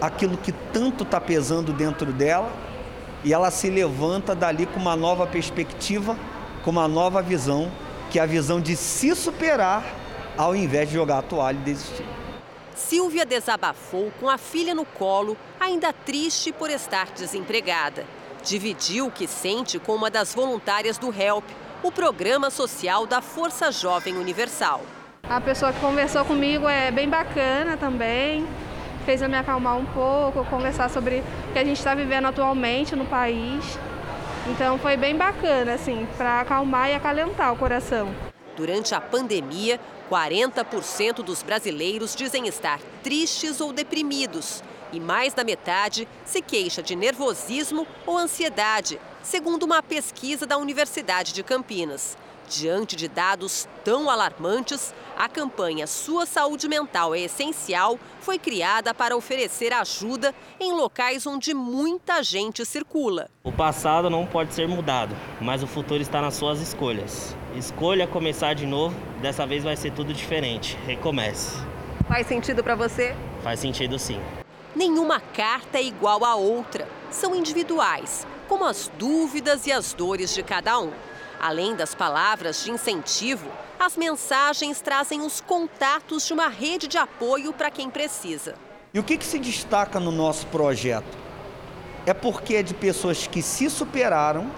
aquilo que tanto está pesando dentro dela e ela se levanta dali com uma nova perspectiva, com uma nova visão, que é a visão de se superar ao invés de jogar a toalha e desistir. Silvia desabafou com a filha no colo, ainda triste por estar desempregada. Dividiu o que sente com uma das voluntárias do HELP, o programa social da Força Jovem Universal. A pessoa que conversou comigo é bem bacana também, fez eu me acalmar um pouco, conversar sobre o que a gente está vivendo atualmente no país. Então foi bem bacana, assim, para acalmar e acalentar o coração. Durante a pandemia, 40% dos brasileiros dizem estar tristes ou deprimidos. E mais da metade se queixa de nervosismo ou ansiedade, segundo uma pesquisa da Universidade de Campinas. Diante de dados tão alarmantes, a campanha Sua Saúde Mental é Essencial foi criada para oferecer ajuda em locais onde muita gente circula. O passado não pode ser mudado, mas o futuro está nas suas escolhas. Escolha começar de novo, dessa vez vai ser tudo diferente. Recomece. Faz sentido para você? Faz sentido sim. Nenhuma carta é igual à outra. São individuais, como as dúvidas e as dores de cada um. Além das palavras de incentivo, as mensagens trazem os contatos de uma rede de apoio para quem precisa. E o que, que se destaca no nosso projeto? É porque é de pessoas que se superaram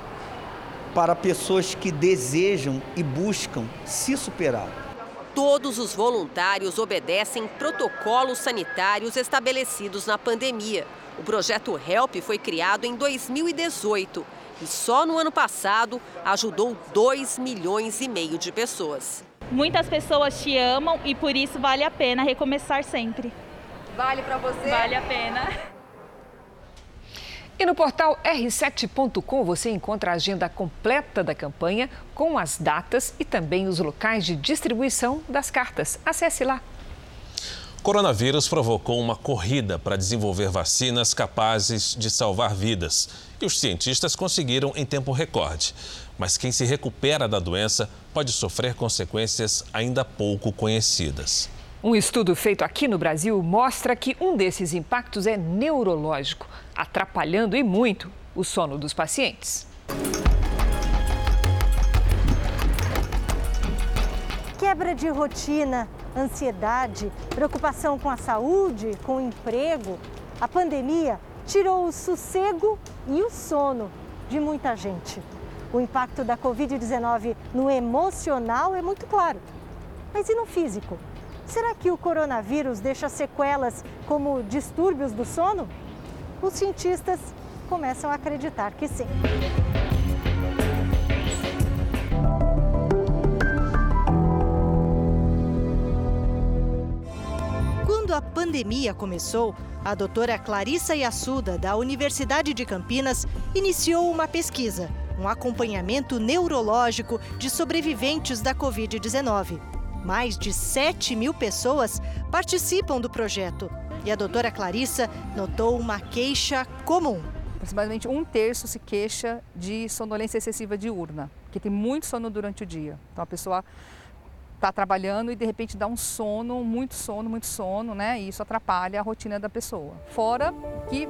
para pessoas que desejam e buscam se superar. Todos os voluntários obedecem protocolos sanitários estabelecidos na pandemia. O projeto HELP foi criado em 2018 e só no ano passado ajudou 2 milhões e meio de pessoas. Muitas pessoas te amam e por isso vale a pena recomeçar sempre. Vale para você? Vale a pena. E no portal r7.com você encontra a agenda completa da campanha com as datas e também os locais de distribuição das cartas. Acesse lá. Coronavírus provocou uma corrida para desenvolver vacinas capazes de salvar vidas. E os cientistas conseguiram em tempo recorde. Mas quem se recupera da doença pode sofrer consequências ainda pouco conhecidas. Um estudo feito aqui no Brasil mostra que um desses impactos é neurológico, atrapalhando e muito o sono dos pacientes. Quebra de rotina ansiedade, preocupação com a saúde, com o emprego, a pandemia tirou o sossego e o sono de muita gente. O impacto da Covid-19 no emocional é muito claro. Mas e no físico? Será que o coronavírus deixa sequelas como distúrbios do sono? Os cientistas começam a acreditar que sim. Quando a pandemia começou, a doutora Clarissa Yassuda, da Universidade de Campinas, iniciou uma pesquisa, um acompanhamento neurológico de sobreviventes da Covid-19. Mais de 7 mil pessoas participam do projeto. E a doutora Clarissa notou uma queixa comum. Aproximadamente um terço se queixa de sonolência excessiva diurna, que tem muito sono durante o dia. Então a pessoa está trabalhando e de repente dá um sono, muito sono, muito sono, né? E isso atrapalha a rotina da pessoa. Fora que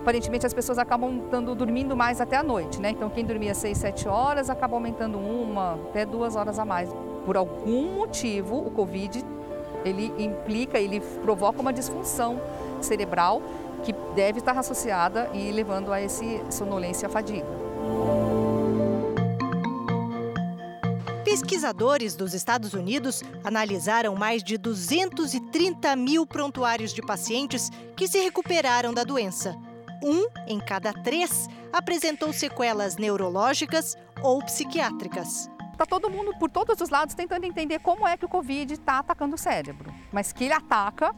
aparentemente as pessoas acabam estando dormindo mais até a noite, né? Então quem dormia 6, 7 horas acaba aumentando uma, até duas horas a mais. Por algum motivo, o Covid ele implica, ele provoca uma disfunção cerebral que deve estar associada e levando a esse sonolência e a fadiga. Pesquisadores dos Estados Unidos analisaram mais de 230 mil prontuários de pacientes que se recuperaram da doença. Um em cada três apresentou sequelas neurológicas ou psiquiátricas. Está todo mundo, por todos os lados, tentando entender como é que o Covid está atacando o cérebro. Mas que ele ataca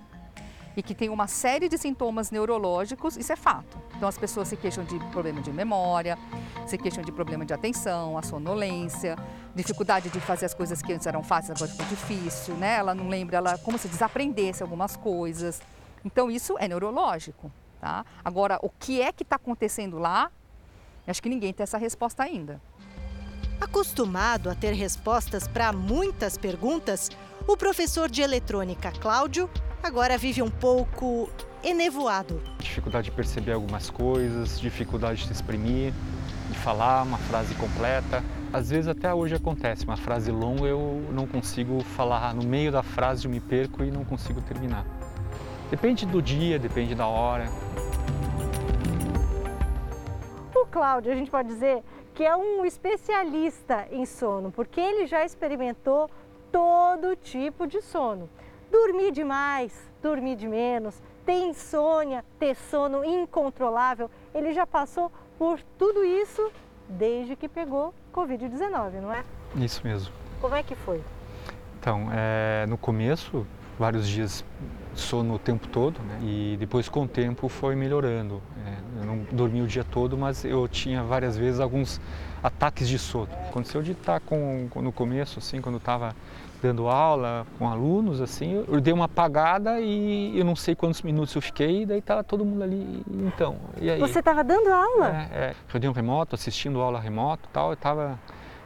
e que tem uma série de sintomas neurológicos, isso é fato. Então as pessoas se queixam de problema de memória, se queixam de problema de atenção, a sonolência, dificuldade de fazer as coisas que antes eram fáceis, agora ficou difícil, né? Ela não lembra, ela como se desaprendesse algumas coisas. Então isso é neurológico, tá? Agora, o que é que está acontecendo lá? Acho que ninguém tem essa resposta ainda. Acostumado a ter respostas para muitas perguntas, o professor de eletrônica Cláudio agora vive um pouco enevoado. Dificuldade de perceber algumas coisas, dificuldade de se exprimir, de falar uma frase completa. Às vezes até hoje acontece, uma frase longa eu não consigo falar no meio da frase, eu me perco e não consigo terminar. Depende do dia, depende da hora. O Cláudio, a gente pode dizer que é um especialista em sono, porque ele já experimentou todo tipo de sono. Dormir demais, dormir de menos, ter insônia, ter sono incontrolável, ele já passou por tudo isso desde que pegou Covid-19, não é? Isso mesmo. Como é que foi? Então, é, no começo, vários dias sono o tempo todo, né? e depois com o tempo foi melhorando. É, eu não dormi o dia todo, mas eu tinha várias vezes alguns ataques de sono. Aconteceu de estar com, no começo, assim, quando estava dando aula com alunos, assim, eu dei uma apagada e eu não sei quantos minutos eu fiquei, e daí estava todo mundo ali, então, e aí? Você estava dando aula? É, é, reunião remoto, assistindo aula remoto tal, eu estava,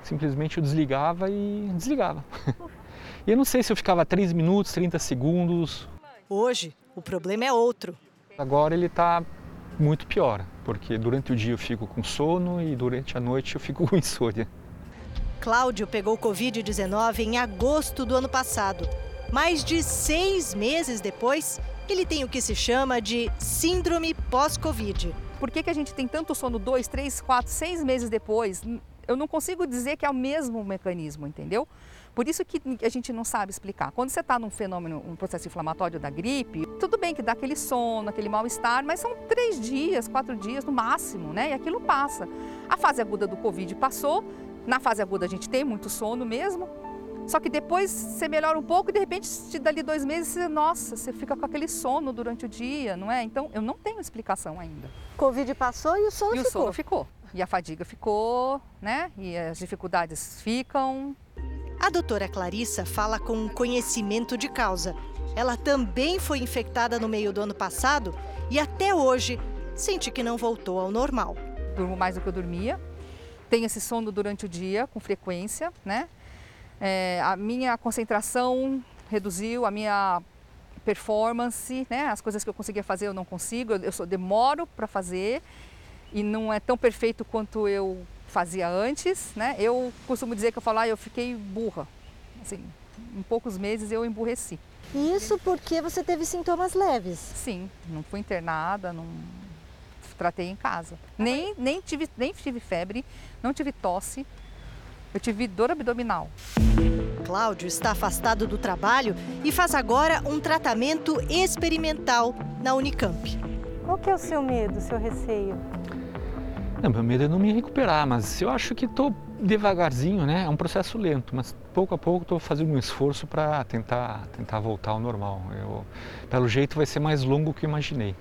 simplesmente eu desligava e desligava. *laughs* e eu não sei se eu ficava 3 minutos, 30 segundos. Hoje, o problema é outro. Agora ele está muito pior, porque durante o dia eu fico com sono e durante a noite eu fico *laughs* com insônia. Cláudio pegou Covid-19 em agosto do ano passado. Mais de seis meses depois, ele tem o que se chama de síndrome pós-Covid. Por que, que a gente tem tanto sono dois, três, quatro, seis meses depois? Eu não consigo dizer que é o mesmo mecanismo, entendeu? Por isso que a gente não sabe explicar. Quando você está num fenômeno, um processo inflamatório da gripe, tudo bem que dá aquele sono, aquele mal-estar, mas são três dias, quatro dias no máximo, né? E aquilo passa. A fase aguda do Covid passou, na fase aguda a gente tem muito sono mesmo, só que depois você melhora um pouco e de repente, dali dois meses, você, nossa, você fica com aquele sono durante o dia, não é? Então eu não tenho explicação ainda. Covid passou e o sono e ficou. E o sono ficou. E a fadiga ficou, né? E as dificuldades ficam. A doutora Clarissa fala com conhecimento de causa. Ela também foi infectada no meio do ano passado e até hoje sente que não voltou ao normal. Durmo mais do que eu dormia, tenho esse sono durante o dia com frequência, né? É, a minha concentração reduziu, a minha performance, né? As coisas que eu conseguia fazer eu não consigo, eu, eu demoro para fazer e não é tão perfeito quanto eu fazia antes, né? Eu costumo dizer que eu falar, ah, eu fiquei burra, assim, em poucos meses eu emburreci. Isso porque você teve sintomas leves? Sim, não fui internada, não tratei em casa. Nem, nem, tive, nem tive febre, não tive tosse, eu tive dor abdominal. Cláudio está afastado do trabalho e faz agora um tratamento experimental na Unicamp. Qual que é o seu medo, o seu receio? Não, meu medo é não me recuperar, mas eu acho que estou devagarzinho, né? É um processo lento, mas pouco a pouco estou fazendo um esforço para tentar, tentar voltar ao normal. Eu, pelo jeito vai ser mais longo que eu imaginei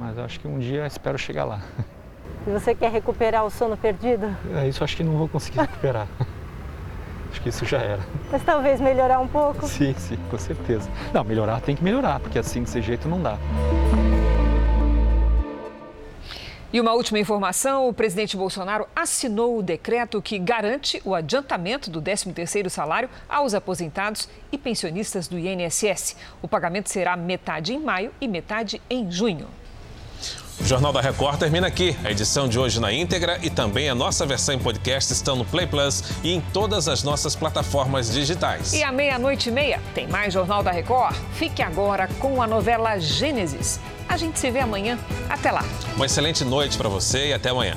mas acho que um dia espero chegar lá. *laughs* E você quer recuperar o sono perdido? É, isso acho que não vou conseguir recuperar. *laughs* acho que isso já era. Mas talvez melhorar um pouco? Sim, sim, com certeza. Não, melhorar tem que melhorar, porque assim desse jeito não dá. E uma última informação: o presidente Bolsonaro assinou o decreto que garante o adiantamento do 13º salário aos aposentados e pensionistas do INSS. O pagamento será metade em maio e metade em junho. O Jornal da Record termina aqui. A edição de hoje na íntegra e também a nossa versão em podcast estão no Play Plus e em todas as nossas plataformas digitais. E à meia-noite e meia tem mais Jornal da Record. Fique agora com a novela Gênesis. A gente se vê amanhã. Até lá. Uma excelente noite para você e até amanhã.